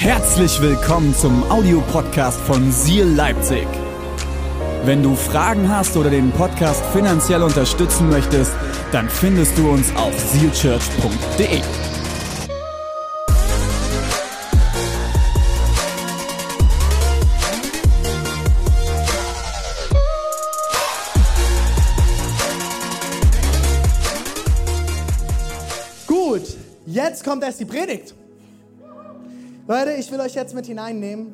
Herzlich willkommen zum Audiopodcast von Seal Leipzig. Wenn du Fragen hast oder den Podcast finanziell unterstützen möchtest, dann findest du uns auf sealchurch.de. Gut, jetzt kommt erst die Predigt. Leute, ich will euch jetzt mit hineinnehmen,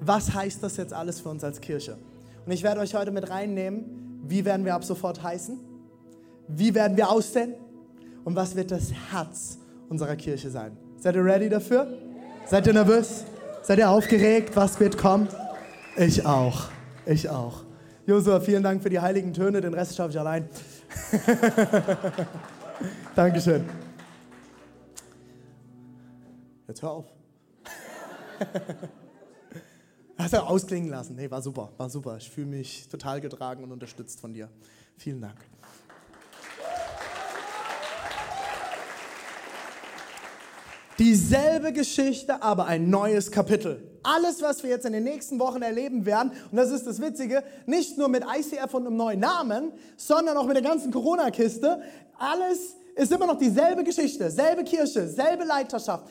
was heißt das jetzt alles für uns als Kirche? Und ich werde euch heute mit reinnehmen, wie werden wir ab sofort heißen? Wie werden wir aussehen? Und was wird das Herz unserer Kirche sein? Seid ihr ready dafür? Seid ihr nervös? Seid ihr aufgeregt? Was wird kommen? Ich auch. Ich auch. Josua, vielen Dank für die heiligen Töne. Den Rest schaffe ich allein. Dankeschön. Jetzt hör auf. Hast du ausklingen lassen. Nee, war super, war super. Ich fühle mich total getragen und unterstützt von dir. Vielen Dank. Dieselbe Geschichte, aber ein neues Kapitel. Alles, was wir jetzt in den nächsten Wochen erleben werden, und das ist das Witzige, nicht nur mit ICF und einem neuen Namen, sondern auch mit der ganzen Corona-Kiste, alles ist immer noch dieselbe Geschichte, selbe Kirche, selbe Leiterschaft.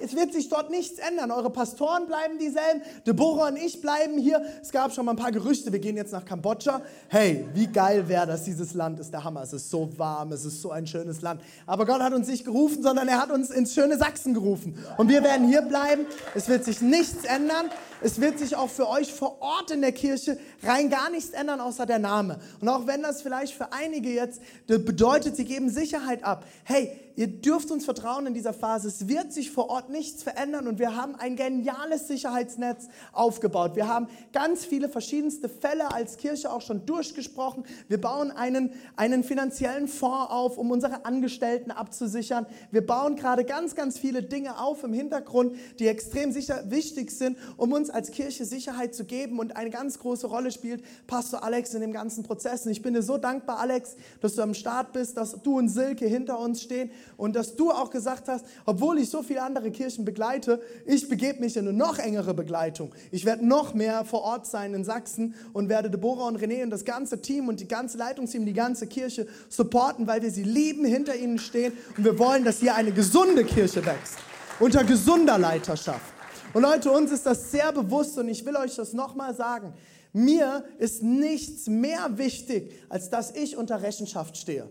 Es wird sich dort nichts ändern. Eure Pastoren bleiben dieselben, Deborah und ich bleiben hier. Es gab schon mal ein paar Gerüchte, wir gehen jetzt nach Kambodscha. Hey, wie geil wäre das, dieses Land ist der Hammer. Es ist so warm, es ist so ein schönes Land. Aber Gott hat uns nicht gerufen, sondern er hat uns ins schöne Sachsen gerufen. Und wir werden hier bleiben. Es wird sich nichts ändern. Es wird sich auch für euch vor Ort in der Kirche rein gar nichts ändern, außer der Name. Und auch wenn das vielleicht für einige jetzt bedeutet, sie geben Sicherheit ab. Hey, ihr dürft uns vertrauen in dieser Phase. Es wird sich vor Ort nichts verändern und wir haben ein geniales Sicherheitsnetz aufgebaut. Wir haben ganz viele verschiedenste Fälle als Kirche auch schon durchgesprochen. Wir bauen einen, einen finanziellen Fonds auf, um unsere Angestellten abzusichern. Wir bauen gerade ganz, ganz viele Dinge auf im Hintergrund, die extrem sicher, wichtig sind, um uns als Kirche Sicherheit zu geben und eine ganz große Rolle spielt Pastor Alex in dem ganzen Prozess. Und ich bin dir so dankbar, Alex, dass du am Start bist, dass du und Silke hinter uns stehen und dass du auch gesagt hast, obwohl ich so viele andere Kirchen begleite, ich begebe mich in eine noch engere Begleitung. Ich werde noch mehr vor Ort sein in Sachsen und werde Deborah und René und das ganze Team und die ganze Leitungsteam, die ganze Kirche supporten, weil wir sie lieben, hinter ihnen stehen und wir wollen, dass hier eine gesunde Kirche wächst, unter gesunder Leiterschaft. Und Leute, uns ist das sehr bewusst und ich will euch das nochmal sagen. Mir ist nichts mehr wichtig, als dass ich unter Rechenschaft stehe.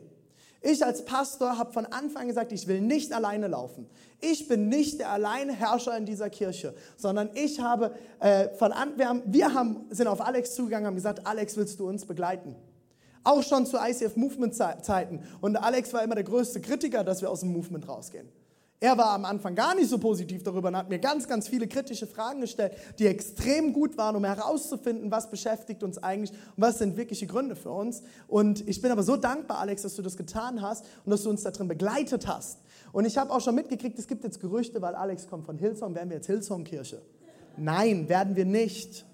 Ich als Pastor habe von Anfang gesagt, ich will nicht alleine laufen. Ich bin nicht der Alleinherrscher in dieser Kirche, sondern ich habe äh, von an, wir, haben, wir haben, sind auf Alex zugegangen, haben gesagt, Alex, willst du uns begleiten? Auch schon zu ICF Movement Zeiten. Und Alex war immer der größte Kritiker, dass wir aus dem Movement rausgehen. Er war am Anfang gar nicht so positiv darüber und hat mir ganz, ganz viele kritische Fragen gestellt, die extrem gut waren, um herauszufinden, was beschäftigt uns eigentlich und was sind wirkliche Gründe für uns. Und ich bin aber so dankbar, Alex, dass du das getan hast und dass du uns darin begleitet hast. Und ich habe auch schon mitgekriegt, es gibt jetzt Gerüchte, weil Alex kommt von Hillsong, werden wir jetzt Hillsong-Kirche? Nein, werden wir nicht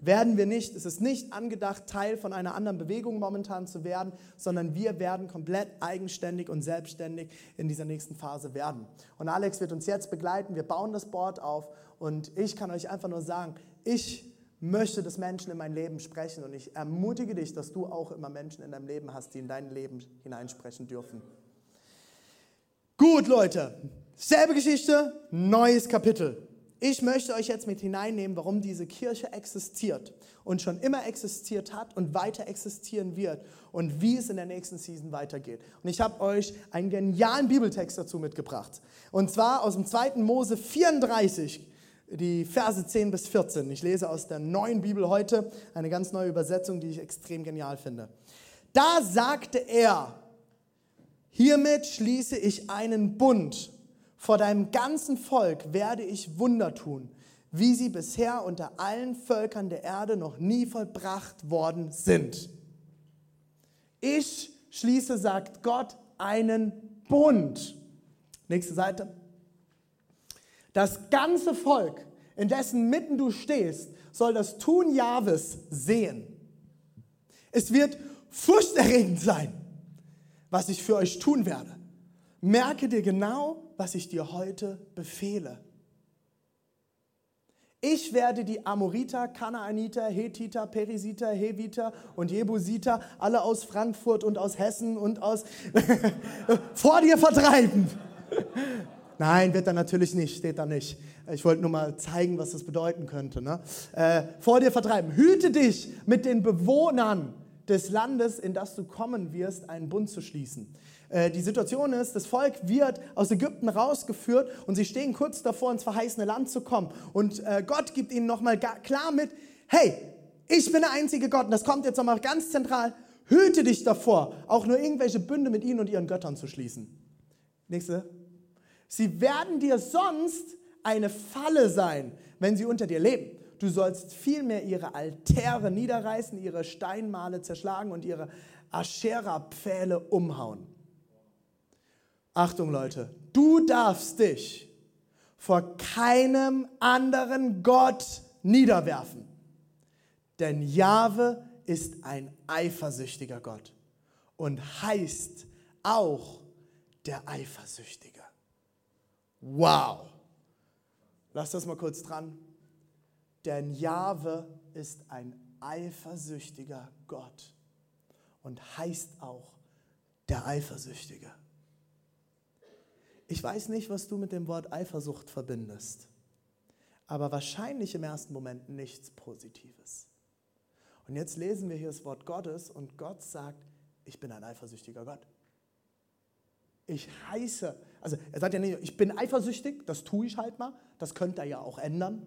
werden wir nicht, es ist nicht angedacht, Teil von einer anderen Bewegung momentan zu werden, sondern wir werden komplett eigenständig und selbstständig in dieser nächsten Phase werden. Und Alex wird uns jetzt begleiten, wir bauen das Board auf und ich kann euch einfach nur sagen, ich möchte, dass Menschen in mein Leben sprechen und ich ermutige dich, dass du auch immer Menschen in deinem Leben hast, die in dein Leben hineinsprechen dürfen. Gut, Leute, selbe Geschichte, neues Kapitel. Ich möchte euch jetzt mit hineinnehmen, warum diese Kirche existiert und schon immer existiert hat und weiter existieren wird und wie es in der nächsten Season weitergeht. Und ich habe euch einen genialen Bibeltext dazu mitgebracht. Und zwar aus dem 2. Mose 34, die Verse 10 bis 14. Ich lese aus der neuen Bibel heute eine ganz neue Übersetzung, die ich extrem genial finde. Da sagte er, hiermit schließe ich einen Bund vor deinem ganzen Volk werde ich Wunder tun, wie sie bisher unter allen Völkern der Erde noch nie vollbracht worden sind. Ich schließe, sagt Gott, einen Bund. Nächste Seite. Das ganze Volk, in dessen Mitten du stehst, soll das Tun Jahwes sehen. Es wird furchterregend sein, was ich für euch tun werde. Merke dir genau, was ich dir heute befehle. Ich werde die Amoriter, Kanaaniter, Hethiter, Perisiter, Heviter und Jebusiter, alle aus Frankfurt und aus Hessen und aus vor dir vertreiben. Nein, wird er natürlich nicht, steht da nicht. Ich wollte nur mal zeigen, was das bedeuten könnte. Ne? Äh, vor dir vertreiben. Hüte dich mit den Bewohnern des Landes, in das du kommen wirst, einen Bund zu schließen. Äh, die Situation ist, das Volk wird aus Ägypten rausgeführt und sie stehen kurz davor, ins verheißene Land zu kommen. Und äh, Gott gibt ihnen nochmal klar mit, hey, ich bin der einzige Gott und das kommt jetzt nochmal ganz zentral, hüte dich davor, auch nur irgendwelche Bünde mit ihnen und ihren Göttern zu schließen. Nächste. Sie werden dir sonst eine Falle sein, wenn sie unter dir leben. Du sollst vielmehr ihre Altäre niederreißen, ihre Steinmale zerschlagen und ihre Aschera-Pfähle umhauen. Achtung Leute, du darfst dich vor keinem anderen Gott niederwerfen. Denn Jahwe ist ein eifersüchtiger Gott und heißt auch der Eifersüchtige. Wow. Lass das mal kurz dran. Denn Jahwe ist ein eifersüchtiger Gott und heißt auch der Eifersüchtige. Ich weiß nicht, was du mit dem Wort Eifersucht verbindest, aber wahrscheinlich im ersten Moment nichts Positives. Und jetzt lesen wir hier das Wort Gottes und Gott sagt, ich bin ein eifersüchtiger Gott. Ich heiße, also er sagt ja nicht, ich bin eifersüchtig, das tue ich halt mal, das könnte er ja auch ändern.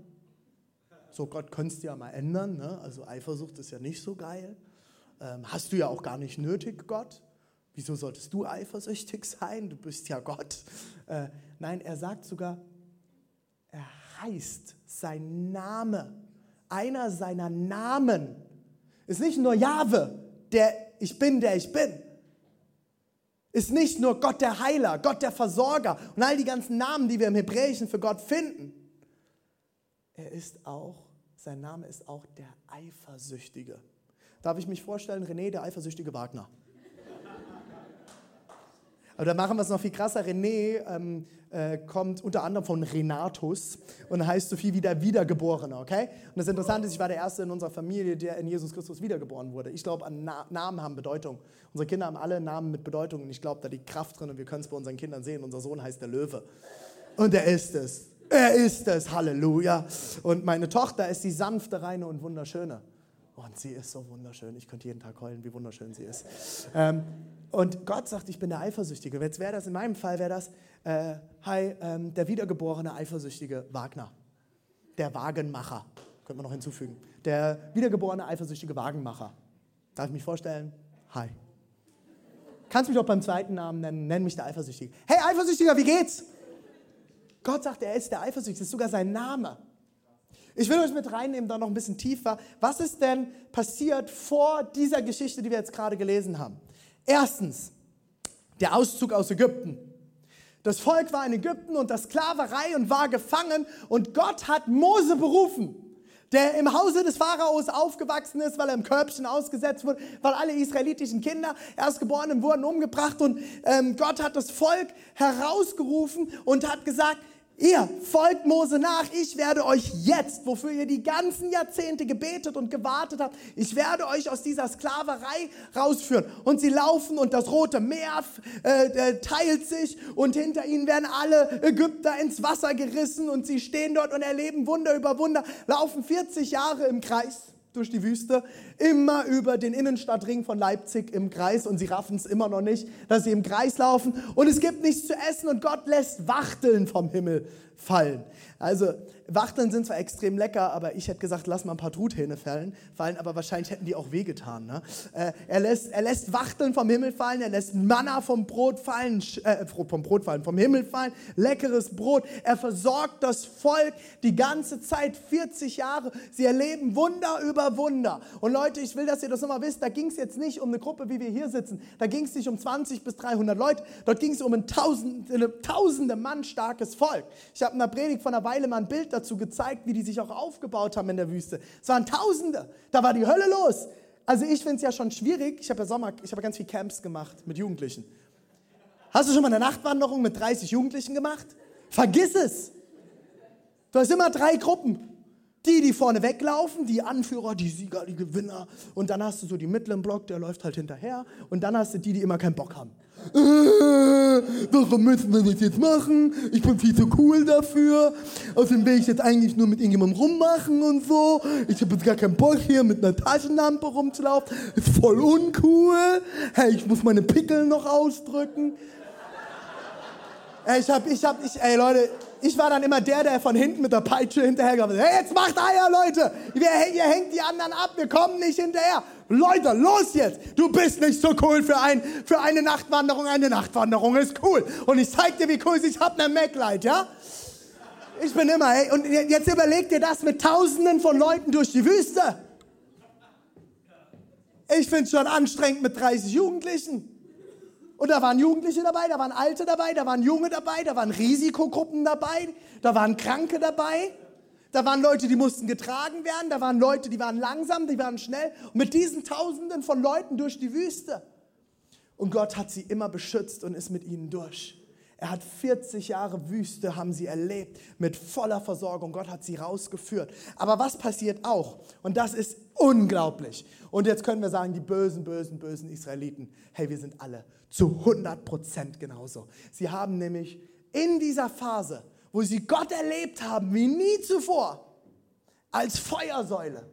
So, Gott könntest du ja mal ändern, ne? also Eifersucht ist ja nicht so geil. Ähm, hast du ja auch gar nicht nötig, Gott. Wieso solltest du eifersüchtig sein? Du bist ja Gott. Äh, nein, er sagt sogar, er heißt sein Name. Einer seiner Namen ist nicht nur Jahwe, der ich bin, der ich bin. Ist nicht nur Gott der Heiler, Gott der Versorger und all die ganzen Namen, die wir im Hebräischen für Gott finden. Er ist auch, sein Name ist auch der Eifersüchtige. Darf ich mich vorstellen, René, der eifersüchtige Wagner? Aber da machen wir es noch viel krasser. René ähm, äh, kommt unter anderem von Renatus und heißt so viel wie der Wiedergeborene, okay? Und das Interessante ist, ich war der Erste in unserer Familie, der in Jesus Christus wiedergeboren wurde. Ich glaube, Na Namen haben Bedeutung. Unsere Kinder haben alle Namen mit Bedeutung und ich glaube, da liegt Kraft drin und wir können es bei unseren Kindern sehen. Unser Sohn heißt der Löwe. Und er ist es. Er ist es, Halleluja. Und meine Tochter ist die sanfte, reine und wunderschöne. Und sie ist so wunderschön. Ich könnte jeden Tag heulen, wie wunderschön sie ist. Ähm, und Gott sagt, ich bin der Eifersüchtige. Jetzt wäre das, in meinem Fall wäre das, äh, hi, ähm, der wiedergeborene eifersüchtige Wagner. Der Wagenmacher, könnte man noch hinzufügen. Der wiedergeborene eifersüchtige Wagenmacher. Darf ich mich vorstellen? Hi. Kannst mich auch beim zweiten Namen nennen, nenn mich der Eifersüchtige. Hey Eifersüchtiger, wie geht's? Gott sagt, er ist der Eifersüchtige, das ist sogar sein Name. Ich will euch mit reinnehmen, da noch ein bisschen tiefer. Was ist denn passiert vor dieser Geschichte, die wir jetzt gerade gelesen haben? Erstens, der Auszug aus Ägypten. Das Volk war in Ägypten unter Sklaverei und war gefangen und Gott hat Mose berufen, der im Hause des Pharaos aufgewachsen ist, weil er im Körbchen ausgesetzt wurde, weil alle israelitischen Kinder, Erstgeborenen wurden umgebracht und ähm, Gott hat das Volk herausgerufen und hat gesagt, Ihr folgt Mose nach, ich werde euch jetzt, wofür ihr die ganzen Jahrzehnte gebetet und gewartet habt, ich werde euch aus dieser Sklaverei rausführen. Und sie laufen und das Rote Meer äh, äh, teilt sich und hinter ihnen werden alle Ägypter ins Wasser gerissen und sie stehen dort und erleben Wunder über Wunder, laufen 40 Jahre im Kreis durch die Wüste, immer über den Innenstadtring von Leipzig im Kreis und sie raffen es immer noch nicht, dass sie im Kreis laufen und es gibt nichts zu essen und Gott lässt Wachteln vom Himmel fallen. Also Wachteln sind zwar extrem lecker, aber ich hätte gesagt, lass mal ein paar Truthähne fallen, fallen aber wahrscheinlich hätten die auch wehgetan. Ne? Äh, er, lässt, er lässt Wachteln vom Himmel fallen, er lässt Manna vom Brot fallen, äh, vom Brot fallen, vom Himmel fallen, leckeres Brot. Er versorgt das Volk die ganze Zeit, 40 Jahre. Sie erleben Wunder über Wunder. Und Leute, ich will, dass ihr das nochmal wisst, da ging es jetzt nicht um eine Gruppe, wie wir hier sitzen. Da ging es nicht um 20 bis 300 Leute, dort ging es um ein tausend, eine tausende Mann starkes Volk. Ich habe in der Predigt von einer Weile mal ein Bild dazu gezeigt, wie die sich auch aufgebaut haben in der Wüste. Es waren Tausende. Da war die Hölle los. Also ich finde es ja schon schwierig. Ich habe ja Sommer, ich habe ganz viel Camps gemacht mit Jugendlichen. Hast du schon mal eine Nachtwanderung mit 30 Jugendlichen gemacht? Vergiss es. Du hast immer drei Gruppen. Die, die vorne weglaufen, die Anführer, die Sieger, die Gewinner. Und dann hast du so die mittleren Block, der läuft halt hinterher. Und dann hast du die, die immer keinen Bock haben. Äh, warum müssen wir das jetzt machen? Ich bin viel zu cool dafür. Außerdem will ich jetzt eigentlich nur mit irgendjemandem rummachen und so. Ich habe jetzt gar keinen Bock hier mit einer Taschenlampe rumzulaufen. Ist voll uncool. Hey, ich muss meine Pickel noch ausdrücken. Ey, ich hab, ich hab, ich, ey Leute, ich war dann immer der, der von hinten mit der Peitsche hinterhergegangen ist. Hey, jetzt macht Eier, Leute! Ihr, ihr hängt die anderen ab, wir kommen nicht hinterher. Leute, los jetzt! Du bist nicht so cool für, ein, für eine Nachtwanderung. Eine Nachtwanderung ist cool. Und ich zeig dir, wie cool es ist. Ich hab ne Maglite, ja? Ich bin immer, ey. Und jetzt überleg dir das mit Tausenden von Leuten durch die Wüste. Ich find's schon anstrengend mit 30 Jugendlichen. Und da waren Jugendliche dabei, da waren Alte dabei, da waren Junge dabei, da waren Risikogruppen dabei, da waren Kranke dabei, da waren Leute, die mussten getragen werden, da waren Leute, die waren langsam, die waren schnell. Und mit diesen Tausenden von Leuten durch die Wüste. Und Gott hat sie immer beschützt und ist mit ihnen durch. Er hat 40 Jahre Wüste, haben sie erlebt, mit voller Versorgung. Gott hat sie rausgeführt. Aber was passiert auch? Und das ist unglaublich. Und jetzt können wir sagen, die bösen, bösen, bösen Israeliten, hey, wir sind alle zu 100 Prozent genauso. Sie haben nämlich in dieser Phase, wo sie Gott erlebt haben wie nie zuvor, als Feuersäule,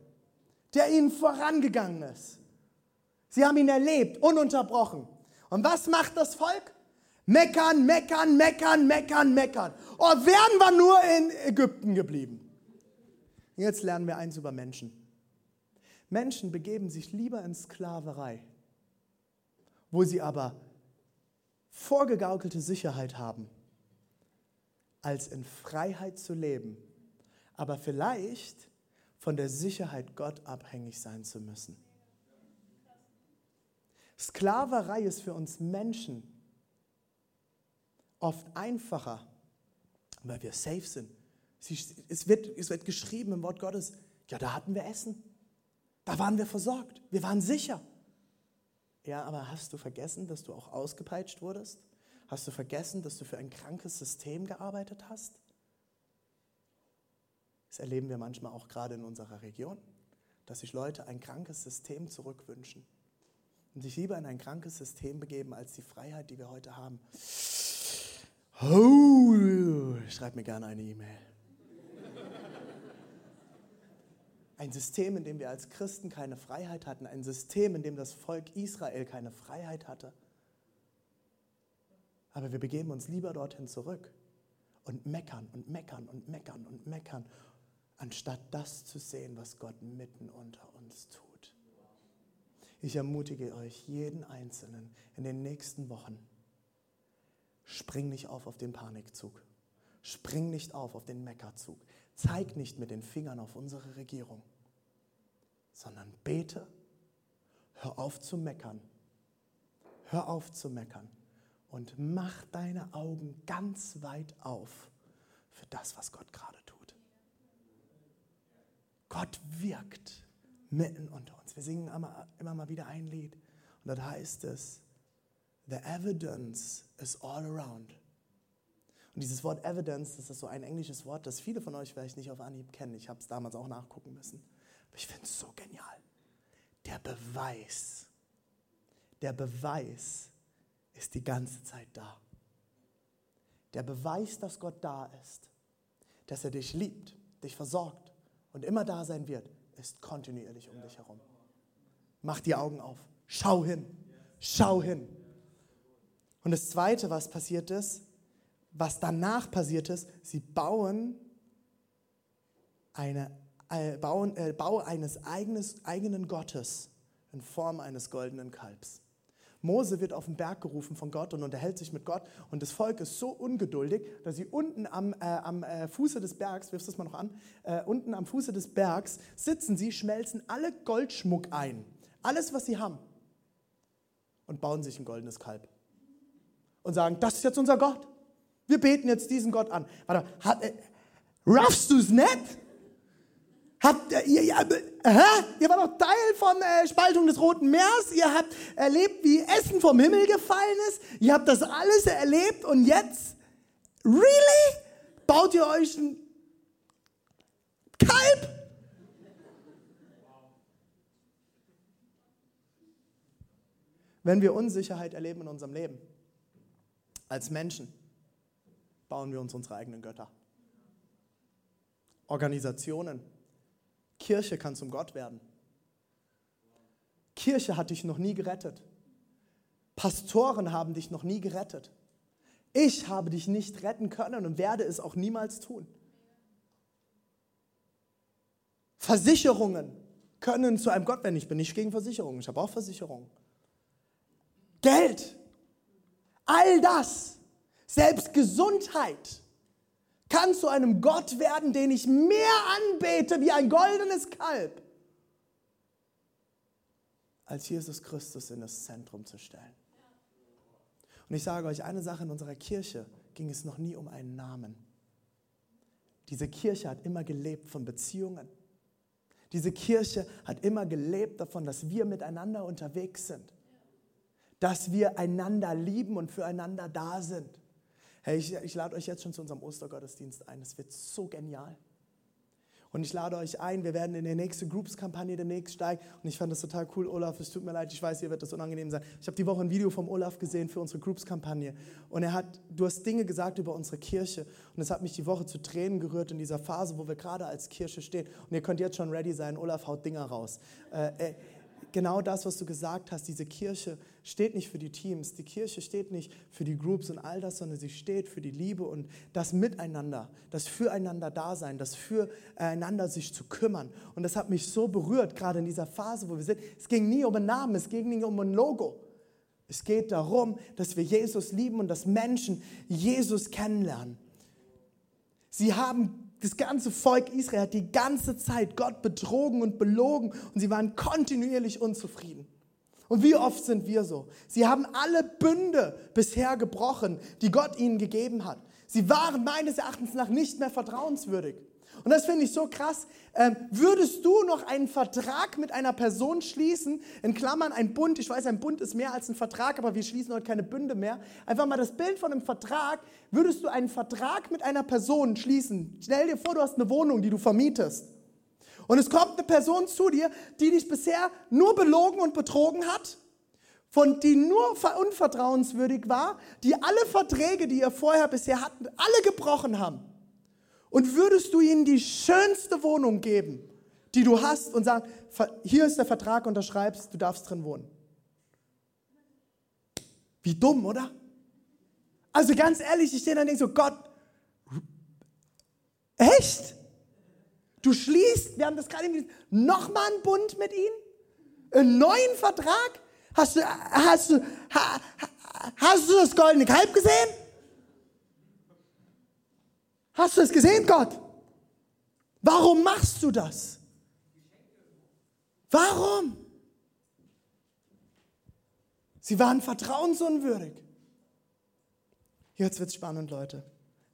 der ihnen vorangegangen ist. Sie haben ihn erlebt, ununterbrochen. Und was macht das Volk? Meckern, meckern, meckern, meckern, meckern. Oh, wären wir nur in Ägypten geblieben. Jetzt lernen wir eins über Menschen. Menschen begeben sich lieber in Sklaverei, wo sie aber vorgegaukelte Sicherheit haben, als in Freiheit zu leben, aber vielleicht von der Sicherheit Gott abhängig sein zu müssen. Sklaverei ist für uns Menschen oft einfacher, weil wir safe sind. Es wird, es wird geschrieben im Wort Gottes, ja, da hatten wir Essen. Da waren wir versorgt. Wir waren sicher. Ja, aber hast du vergessen, dass du auch ausgepeitscht wurdest? Hast du vergessen, dass du für ein krankes System gearbeitet hast? Das erleben wir manchmal auch gerade in unserer Region, dass sich Leute ein krankes System zurückwünschen und sich lieber in ein krankes System begeben als die Freiheit, die wir heute haben. Oh, schreib mir gerne eine E-Mail. Ein System, in dem wir als Christen keine Freiheit hatten, ein System, in dem das Volk Israel keine Freiheit hatte. Aber wir begeben uns lieber dorthin zurück und meckern und meckern und meckern und meckern, anstatt das zu sehen, was Gott mitten unter uns tut. Ich ermutige euch, jeden Einzelnen in den nächsten Wochen, Spring nicht auf auf den Panikzug. Spring nicht auf auf den Meckerzug. Zeig nicht mit den Fingern auf unsere Regierung, sondern bete. Hör auf zu meckern. Hör auf zu meckern und mach deine Augen ganz weit auf für das, was Gott gerade tut. Gott wirkt mitten unter uns. Wir singen immer, immer mal wieder ein Lied und dort heißt es, The evidence is all around. Und dieses Wort evidence, das ist so ein englisches Wort, das viele von euch vielleicht nicht auf Anhieb kennen. Ich habe es damals auch nachgucken müssen. Aber ich finde es so genial. Der Beweis, der Beweis ist die ganze Zeit da. Der Beweis, dass Gott da ist, dass er dich liebt, dich versorgt und immer da sein wird, ist kontinuierlich um dich herum. Mach die Augen auf. Schau hin. Schau hin. Und das Zweite, was passiert ist, was danach passiert ist, sie bauen, eine, äh, bauen äh, Bau eines eigenes, eigenen Gottes in Form eines goldenen Kalbs. Mose wird auf den Berg gerufen von Gott und unterhält sich mit Gott. Und das Volk ist so ungeduldig, dass sie unten am, äh, am äh, Fuße des Bergs, wirfst du das mal noch an, äh, unten am Fuße des Bergs sitzen sie, schmelzen alle Goldschmuck ein. Alles, was sie haben. Und bauen sich ein goldenes Kalb und sagen, das ist jetzt unser Gott. Wir beten jetzt diesen Gott an. Warte, hat, äh, raffst du es nicht? Habt äh, ihr, ja, äh, ihr war doch Teil von äh, Spaltung des Roten Meers. Ihr habt erlebt, wie Essen vom Himmel gefallen ist. Ihr habt das alles erlebt und jetzt, really? Baut ihr euch ein Kalb? Wenn wir Unsicherheit erleben in unserem Leben, als Menschen, bauen wir uns unsere eigenen Götter. Organisationen. Kirche kann zum Gott werden. Kirche hat dich noch nie gerettet. Pastoren haben dich noch nie gerettet. Ich habe dich nicht retten können und werde es auch niemals tun. Versicherungen können zu einem Gott werden. Ich bin nicht gegen Versicherungen, ich habe auch Versicherungen. Geld, all das, selbst Gesundheit, kann zu einem Gott werden, den ich mehr anbete wie ein goldenes Kalb, als Jesus Christus in das Zentrum zu stellen. Und ich sage euch eine Sache, in unserer Kirche ging es noch nie um einen Namen. Diese Kirche hat immer gelebt von Beziehungen. Diese Kirche hat immer gelebt davon, dass wir miteinander unterwegs sind. Dass wir einander lieben und füreinander da sind. Hey, ich, ich lade euch jetzt schon zu unserem Ostergottesdienst ein. Es wird so genial. Und ich lade euch ein, wir werden in die nächste Groups-Kampagne demnächst steigen. Und ich fand das total cool, Olaf. Es tut mir leid, ich weiß, ihr wird das unangenehm sein. Ich habe die Woche ein Video vom Olaf gesehen für unsere Groups-Kampagne. Und er hat, du hast Dinge gesagt über unsere Kirche. Und es hat mich die Woche zu Tränen gerührt in dieser Phase, wo wir gerade als Kirche stehen. Und ihr könnt jetzt schon ready sein. Olaf haut Dinger raus. Äh, genau das, was du gesagt hast, diese Kirche steht nicht für die Teams, die Kirche steht nicht für die Groups und all das, sondern sie steht für die Liebe und das Miteinander, das Füreinander Dasein, das Füreinander sich zu kümmern. Und das hat mich so berührt, gerade in dieser Phase, wo wir sind. Es ging nie um einen Namen, es ging nie um ein Logo. Es geht darum, dass wir Jesus lieben und dass Menschen Jesus kennenlernen. Sie haben das ganze Volk Israel hat die ganze Zeit Gott betrogen und belogen und sie waren kontinuierlich unzufrieden. Und wie oft sind wir so? Sie haben alle Bünde bisher gebrochen, die Gott ihnen gegeben hat. Sie waren meines Erachtens nach nicht mehr vertrauenswürdig. Und das finde ich so krass. Ähm, würdest du noch einen Vertrag mit einer Person schließen, in Klammern ein Bund, ich weiß, ein Bund ist mehr als ein Vertrag, aber wir schließen heute keine Bünde mehr. Einfach mal das Bild von einem Vertrag. Würdest du einen Vertrag mit einer Person schließen? Stell dir vor, du hast eine Wohnung, die du vermietest. Und es kommt eine Person zu dir, die dich bisher nur belogen und betrogen hat, von die nur unvertrauenswürdig war, die alle Verträge, die ihr vorher bisher hatten, alle gebrochen haben. Und würdest du ihnen die schönste Wohnung geben, die du hast und sagen, hier ist der Vertrag, unterschreibst, du darfst drin wohnen. Wie dumm, oder? Also ganz ehrlich, ich stehe da und denke so, Gott, echt? Du schließt, wir haben das gerade nochmal einen Bund mit ihnen? Einen neuen Vertrag? Hast du, hast du, hast du das goldene Kalb gesehen? Hast du es gesehen, Gott? Warum machst du das? Warum? Sie waren vertrauensunwürdig. Jetzt wird es spannend, Leute.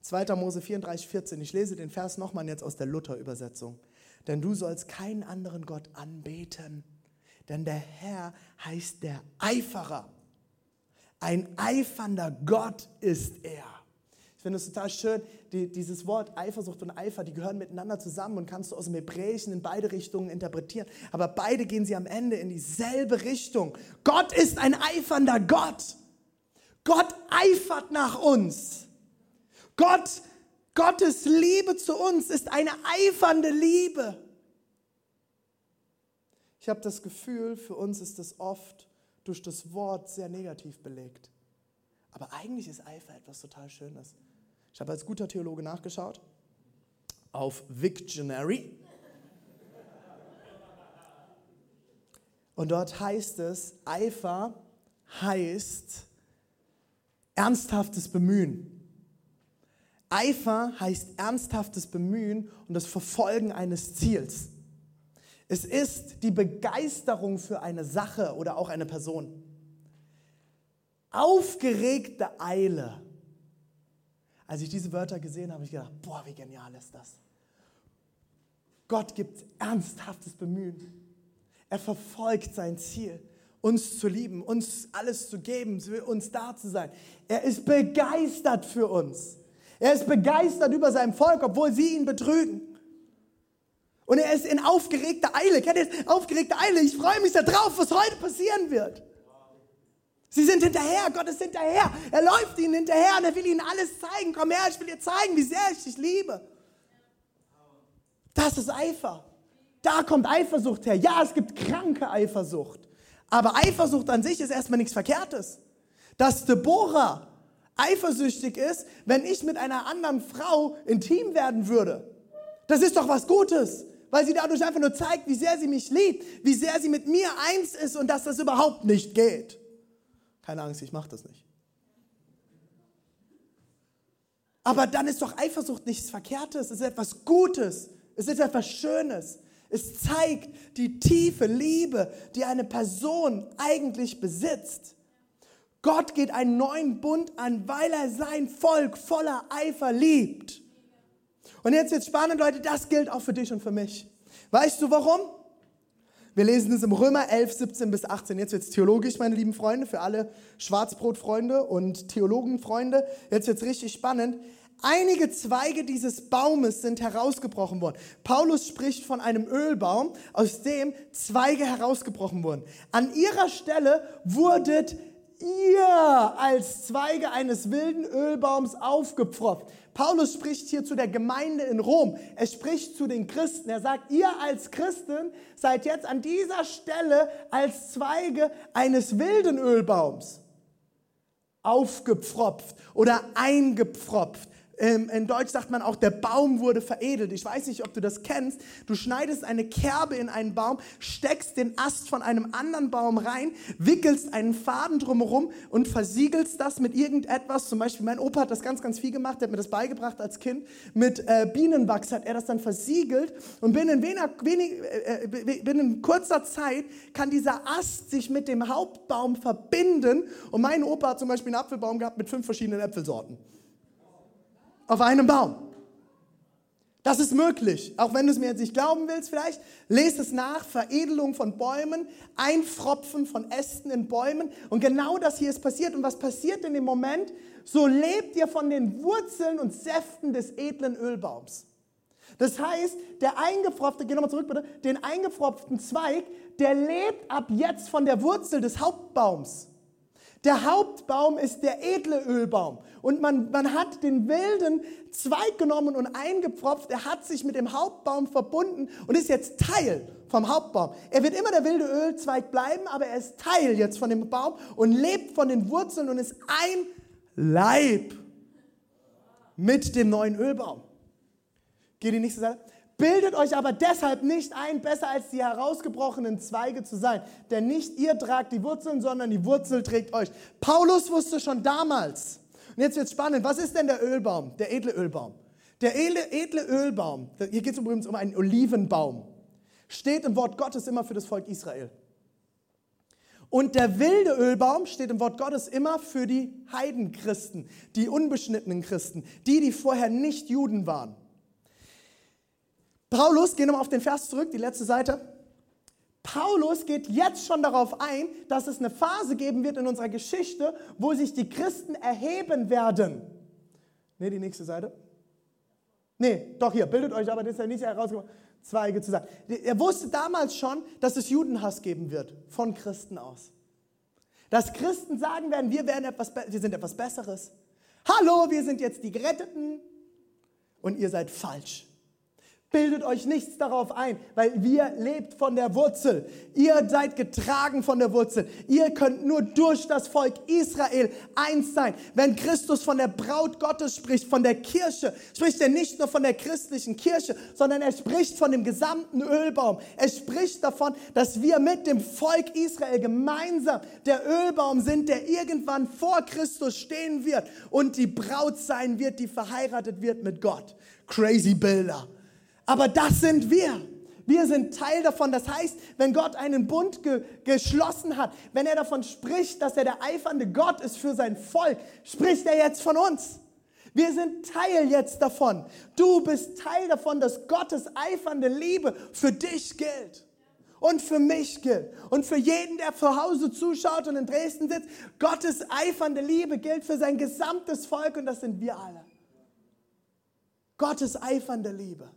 2. Mose 34, 14. Ich lese den Vers nochmal jetzt aus der Luther-Übersetzung. Denn du sollst keinen anderen Gott anbeten, denn der Herr heißt der Eiferer. Ein eifernder Gott ist er finde es total schön, die, dieses Wort Eifersucht und Eifer, die gehören miteinander zusammen und kannst du aus dem Hebräischen in beide Richtungen interpretieren. Aber beide gehen sie am Ende in dieselbe Richtung. Gott ist ein eifernder Gott. Gott eifert nach uns. Gott, Gottes Liebe zu uns ist eine eifernde Liebe. Ich habe das Gefühl, für uns ist es oft durch das Wort sehr negativ belegt. Aber eigentlich ist Eifer etwas total Schönes. Ich habe als guter Theologe nachgeschaut auf Victionary. Und dort heißt es, Eifer heißt ernsthaftes Bemühen. Eifer heißt ernsthaftes Bemühen und das Verfolgen eines Ziels. Es ist die Begeisterung für eine Sache oder auch eine Person. Aufgeregte Eile als ich diese Wörter gesehen habe, habe ich gedacht, boah, wie genial ist das. Gott gibt ernsthaftes Bemühen. Er verfolgt sein Ziel, uns zu lieben, uns alles zu geben, uns da zu sein. Er ist begeistert für uns. Er ist begeistert über sein Volk, obwohl sie ihn betrügen. Und er ist in aufgeregter Eile. Kennt ihr das? Aufgeregte Eile. Ich freue mich darauf, was heute passieren wird. Sie sind hinterher, Gott ist hinterher. Er läuft ihnen hinterher und er will ihnen alles zeigen. Komm her, ich will dir zeigen, wie sehr ich dich liebe. Das ist Eifer. Da kommt Eifersucht her. Ja, es gibt kranke Eifersucht. Aber Eifersucht an sich ist erstmal nichts Verkehrtes. Dass Deborah eifersüchtig ist, wenn ich mit einer anderen Frau intim werden würde. Das ist doch was Gutes, weil sie dadurch einfach nur zeigt, wie sehr sie mich liebt, wie sehr sie mit mir eins ist und dass das überhaupt nicht geht. Keine Angst, ich mache das nicht. Aber dann ist doch Eifersucht nichts Verkehrtes, es ist etwas Gutes, es ist etwas Schönes. Es zeigt die tiefe Liebe, die eine Person eigentlich besitzt. Gott geht einen neuen Bund an, weil er sein Volk voller Eifer liebt. Und jetzt wird spannend, Leute, das gilt auch für dich und für mich. Weißt du warum? Wir lesen es im Römer 11, 17 bis 18. Jetzt wird es theologisch, meine lieben Freunde, für alle Schwarzbrotfreunde und Theologenfreunde. Jetzt wird es richtig spannend. Einige Zweige dieses Baumes sind herausgebrochen worden. Paulus spricht von einem Ölbaum, aus dem Zweige herausgebrochen wurden. An ihrer Stelle wurdet ihr als Zweige eines wilden Ölbaums aufgepfropft. Paulus spricht hier zu der Gemeinde in Rom. Er spricht zu den Christen. Er sagt, ihr als Christen seid jetzt an dieser Stelle als Zweige eines wilden Ölbaums aufgepfropft oder eingepfropft. Ähm, in Deutsch sagt man auch, der Baum wurde veredelt. Ich weiß nicht, ob du das kennst. Du schneidest eine Kerbe in einen Baum, steckst den Ast von einem anderen Baum rein, wickelst einen Faden drumherum und versiegelst das mit irgendetwas. Zum Beispiel, mein Opa hat das ganz, ganz viel gemacht, der hat mir das beigebracht als Kind. Mit äh, Bienenwachs hat er das dann versiegelt und binnen, wenig, wenig, äh, äh binnen kurzer Zeit kann dieser Ast sich mit dem Hauptbaum verbinden. Und mein Opa hat zum Beispiel einen Apfelbaum gehabt mit fünf verschiedenen Äpfelsorten auf einem Baum. Das ist möglich. Auch wenn du es mir jetzt nicht glauben willst, vielleicht, lest es nach. Veredelung von Bäumen, Einfropfen von Ästen in Bäumen. Und genau das hier ist passiert. Und was passiert in dem Moment? So lebt ihr von den Wurzeln und Säften des edlen Ölbaums. Das heißt, der eingepfropfte, geh nochmal zurück bitte, den eingepfropften Zweig, der lebt ab jetzt von der Wurzel des Hauptbaums. Der Hauptbaum ist der edle Ölbaum. Und man, man hat den wilden Zweig genommen und eingepfropft. Er hat sich mit dem Hauptbaum verbunden und ist jetzt Teil vom Hauptbaum. Er wird immer der wilde Ölzweig bleiben, aber er ist Teil jetzt von dem Baum und lebt von den Wurzeln und ist ein Leib mit dem neuen Ölbaum. Geht die nächste Seite? Bildet euch aber deshalb nicht ein, besser als die herausgebrochenen Zweige zu sein. Denn nicht ihr tragt die Wurzeln, sondern die Wurzel trägt euch. Paulus wusste schon damals. Und jetzt wird spannend. Was ist denn der Ölbaum, der edle Ölbaum? Der edle, edle Ölbaum, hier geht es übrigens um einen Olivenbaum, steht im Wort Gottes immer für das Volk Israel. Und der wilde Ölbaum steht im Wort Gottes immer für die Heidenchristen, die unbeschnittenen Christen, die, die vorher nicht Juden waren. Paulus, gehen wir mal auf den Vers zurück, die letzte Seite. Paulus geht jetzt schon darauf ein, dass es eine Phase geben wird in unserer Geschichte, wo sich die Christen erheben werden. Ne, die nächste Seite. Nee, doch hier, bildet euch aber, das ist ja nicht herausgekommen, Zweige zu sagen. Er wusste damals schon, dass es Judenhass geben wird, von Christen aus. Dass Christen sagen werden, wir, werden etwas, wir sind etwas Besseres. Hallo, wir sind jetzt die Geretteten und ihr seid falsch. Bildet euch nichts darauf ein, weil wir lebt von der Wurzel. Ihr seid getragen von der Wurzel. Ihr könnt nur durch das Volk Israel eins sein. Wenn Christus von der Braut Gottes spricht, von der Kirche, spricht er nicht nur von der christlichen Kirche, sondern er spricht von dem gesamten Ölbaum. Er spricht davon, dass wir mit dem Volk Israel gemeinsam der Ölbaum sind, der irgendwann vor Christus stehen wird und die Braut sein wird, die verheiratet wird mit Gott. Crazy Bilder. Aber das sind wir. Wir sind Teil davon. Das heißt, wenn Gott einen Bund ge geschlossen hat, wenn er davon spricht, dass er der eifernde Gott ist für sein Volk, spricht er jetzt von uns. Wir sind Teil jetzt davon. Du bist Teil davon, dass Gottes eifernde Liebe für dich gilt und für mich gilt und für jeden, der zu Hause zuschaut und in Dresden sitzt. Gottes eifernde Liebe gilt für sein gesamtes Volk und das sind wir alle. Gottes eifernde Liebe.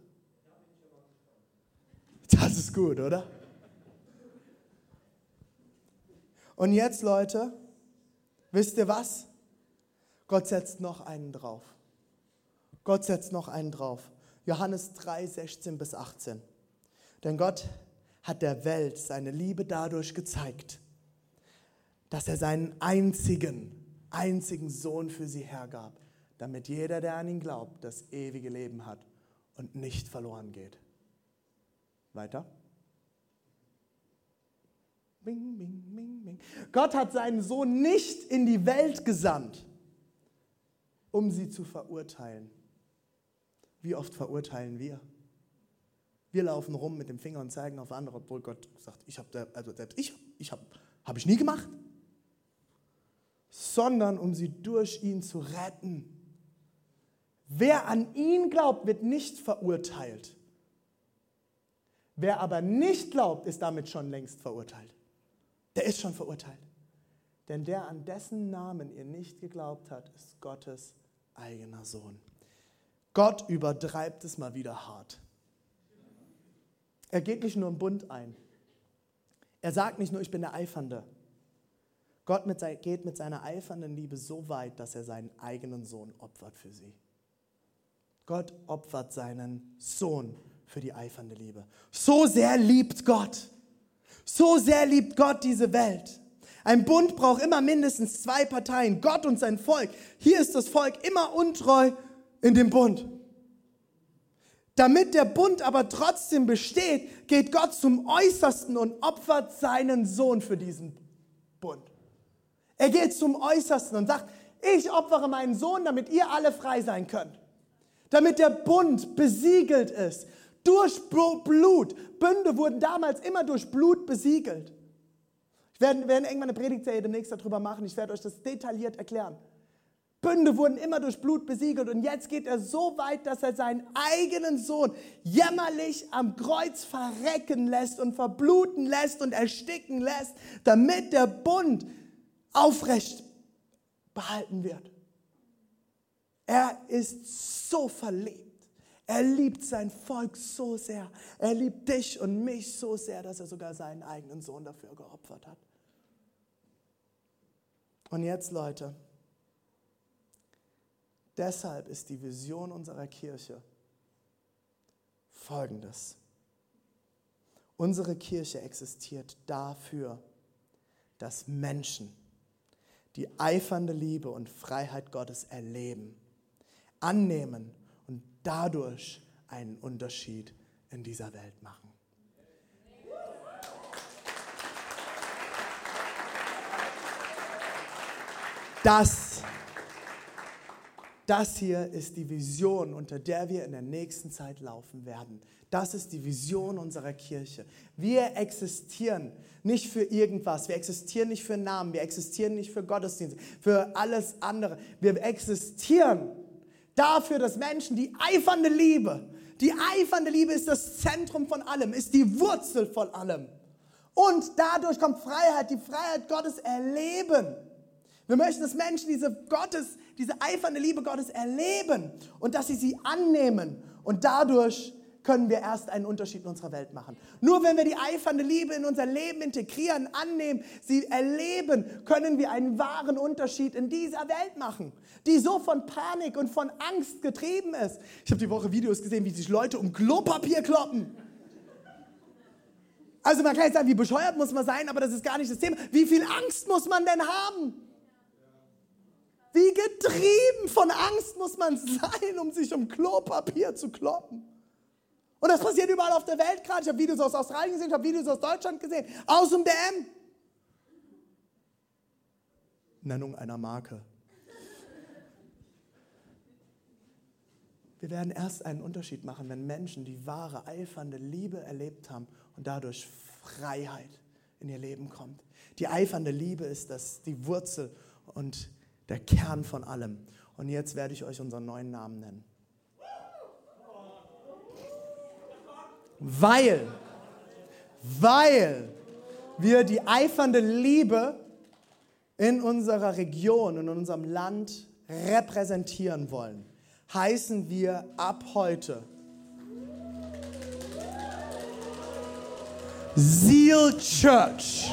Das ist gut, oder? Und jetzt, Leute, Wisst ihr was? Gott setzt noch einen drauf. Gott setzt noch einen drauf. Johannes 3, 16 bis 18. Denn Gott hat der Welt seine Liebe dadurch gezeigt, dass er seinen einzigen, einzigen Sohn für sie hergab, damit jeder, der an ihn glaubt, das ewige Leben hat und nicht verloren geht. Weiter. Bing, bing, bing, bing. Gott hat seinen Sohn nicht in die Welt gesandt, um sie zu verurteilen. Wie oft verurteilen wir? Wir laufen rum mit dem Finger und zeigen auf andere, obwohl Gott sagt, ich habe, also selbst ich, ich habe, habe ich nie gemacht. Sondern um sie durch ihn zu retten. Wer an ihn glaubt, wird nicht verurteilt. Wer aber nicht glaubt, ist damit schon längst verurteilt. Der ist schon verurteilt. Denn der, an dessen Namen ihr nicht geglaubt habt, ist Gottes eigener Sohn. Gott übertreibt es mal wieder hart. Er geht nicht nur im Bund ein. Er sagt nicht nur, ich bin der Eifernde. Gott mit, geht mit seiner eifernden Liebe so weit, dass er seinen eigenen Sohn opfert für sie. Gott opfert seinen Sohn für die eifernde Liebe. So sehr liebt Gott. So sehr liebt Gott diese Welt. Ein Bund braucht immer mindestens zwei Parteien, Gott und sein Volk. Hier ist das Volk immer untreu in dem Bund. Damit der Bund aber trotzdem besteht, geht Gott zum Äußersten und opfert seinen Sohn für diesen Bund. Er geht zum Äußersten und sagt, ich opfere meinen Sohn, damit ihr alle frei sein könnt. Damit der Bund besiegelt ist. Durch Blut. Bünde wurden damals immer durch Blut besiegelt. Ich werde, werde irgendwann eine Predigtserie demnächst darüber machen. Ich werde euch das detailliert erklären. Bünde wurden immer durch Blut besiegelt und jetzt geht er so weit, dass er seinen eigenen Sohn jämmerlich am Kreuz verrecken lässt und verbluten lässt und ersticken lässt, damit der Bund aufrecht behalten wird. Er ist so verliebt. Er liebt sein Volk so sehr. Er liebt dich und mich so sehr, dass er sogar seinen eigenen Sohn dafür geopfert hat. Und jetzt, Leute, Deshalb ist die Vision unserer Kirche folgendes. Unsere Kirche existiert dafür, dass Menschen die eifernde Liebe und Freiheit Gottes erleben, annehmen und dadurch einen Unterschied in dieser Welt machen. Das das hier ist die Vision, unter der wir in der nächsten Zeit laufen werden. Das ist die Vision unserer Kirche. Wir existieren nicht für irgendwas. Wir existieren nicht für Namen. Wir existieren nicht für Gottesdienste, für alles andere. Wir existieren dafür, dass Menschen die eifernde Liebe, die eifernde Liebe ist das Zentrum von allem, ist die Wurzel von allem. Und dadurch kommt Freiheit, die Freiheit Gottes erleben. Wir möchten, dass Menschen diese Gottes, diese eifernde Liebe Gottes erleben und dass sie sie annehmen. Und dadurch können wir erst einen Unterschied in unserer Welt machen. Nur wenn wir die eifernde Liebe in unser Leben integrieren, annehmen, sie erleben, können wir einen wahren Unterschied in dieser Welt machen, die so von Panik und von Angst getrieben ist. Ich habe die Woche Videos gesehen, wie sich Leute um Klopapier kloppen. Also man kann jetzt sagen, wie bescheuert muss man sein, aber das ist gar nicht das Thema. Wie viel Angst muss man denn haben? Wie getrieben von Angst muss man sein, um sich um Klopapier zu kloppen. Und das passiert überall auf der Welt gerade. Ich habe Videos aus Australien gesehen, ich habe Videos aus Deutschland gesehen, aus dem DM. Nennung einer Marke. Wir werden erst einen Unterschied machen, wenn Menschen die wahre, eifernde Liebe erlebt haben und dadurch Freiheit in ihr Leben kommt. Die eifernde Liebe ist das, die Wurzel und der Kern von allem. Und jetzt werde ich euch unseren neuen Namen nennen. Weil, weil wir die eifernde Liebe in unserer Region, in unserem Land repräsentieren wollen, heißen wir ab heute Seal Church.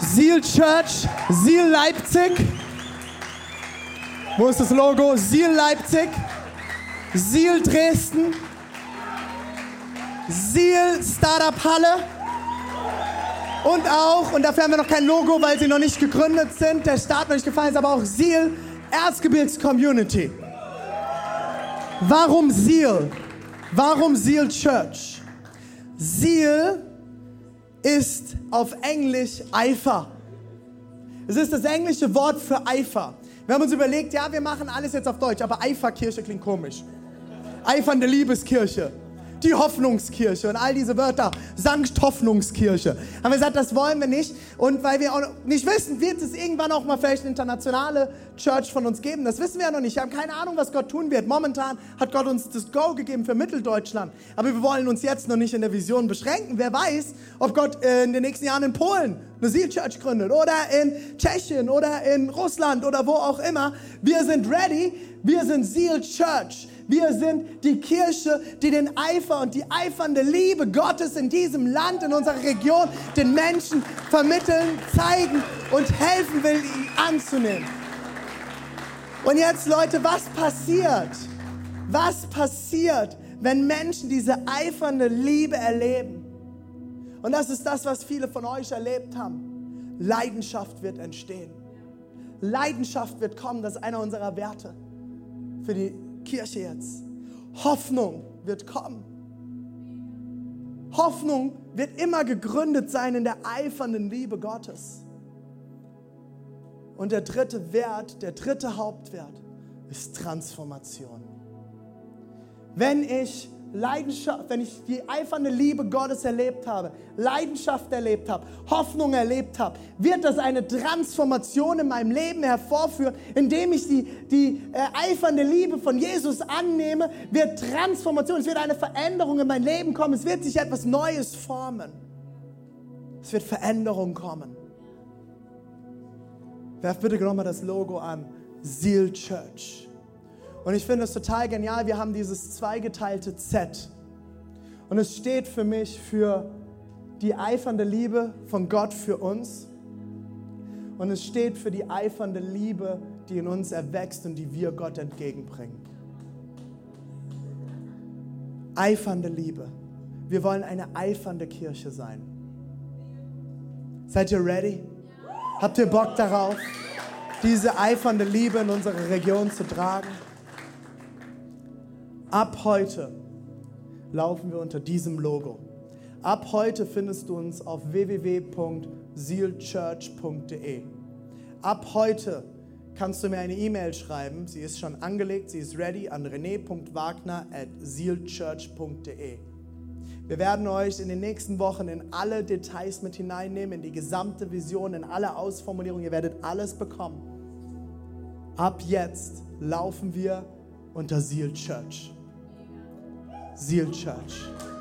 Seal Church, Seal Leipzig. Wo ist das Logo? Seal Leipzig, Seal Dresden, Seal Startup Halle. Und auch, und dafür haben wir noch kein Logo, weil sie noch nicht gegründet sind, der Start noch nicht gefallen ist, aber auch Seal Erzgebirgs Community. Warum Seal? Warum Seal Church? Seal ist auf Englisch Eifer. Es ist das englische Wort für Eifer. Wir haben uns überlegt, ja, wir machen alles jetzt auf Deutsch, aber Eiferkirche klingt komisch. Eifernde Liebeskirche die Hoffnungskirche und all diese Wörter, Sankt Hoffnungskirche. Haben wir gesagt, das wollen wir nicht. Und weil wir auch nicht wissen, wird es irgendwann auch mal vielleicht eine internationale Church von uns geben. Das wissen wir ja noch nicht. Wir haben keine Ahnung, was Gott tun wird. Momentan hat Gott uns das Go gegeben für Mitteldeutschland. Aber wir wollen uns jetzt noch nicht in der Vision beschränken. Wer weiß, ob Gott in den nächsten Jahren in Polen eine Seal Church gründet oder in Tschechien oder in Russland oder wo auch immer. Wir sind ready. Wir sind Seal Church. Wir sind die Kirche, die den Eifer und die eifernde Liebe Gottes in diesem Land, in unserer Region, den Menschen vermitteln, zeigen und helfen will, ihn anzunehmen. Und jetzt, Leute, was passiert? Was passiert, wenn Menschen diese eifernde Liebe erleben? Und das ist das, was viele von euch erlebt haben. Leidenschaft wird entstehen. Leidenschaft wird kommen, das ist einer unserer Werte für die Kirche jetzt. Hoffnung wird kommen. Hoffnung wird immer gegründet sein in der eifernden Liebe Gottes. Und der dritte Wert, der dritte Hauptwert ist Transformation. Wenn ich Leidenschaft, wenn ich die eifernde Liebe Gottes erlebt habe, Leidenschaft erlebt habe, Hoffnung erlebt habe, wird das eine Transformation in meinem Leben hervorführen, indem ich die, die äh, eifernde Liebe von Jesus annehme, wird Transformation, es wird eine Veränderung in mein Leben kommen, es wird sich etwas Neues formen. Es wird Veränderung kommen. Werft bitte nochmal das Logo an, Seal Church. Und ich finde es total genial, wir haben dieses zweigeteilte Z. Und es steht für mich für die eifernde Liebe von Gott für uns. Und es steht für die eifernde Liebe, die in uns erwächst und die wir Gott entgegenbringen. Eifernde Liebe. Wir wollen eine eifernde Kirche sein. Seid ihr ready? Habt ihr Bock darauf, diese eifernde Liebe in unserer Region zu tragen? Ab heute laufen wir unter diesem Logo. Ab heute findest du uns auf www.sealchurch.de. Ab heute kannst du mir eine E-Mail schreiben. Sie ist schon angelegt, sie ist ready an rene.wagner@sealchurch.de. Wir werden euch in den nächsten Wochen in alle Details mit hineinnehmen, in die gesamte Vision, in alle Ausformulierungen. Ihr werdet alles bekommen. Ab jetzt laufen wir unter Seal Church. Seal Church.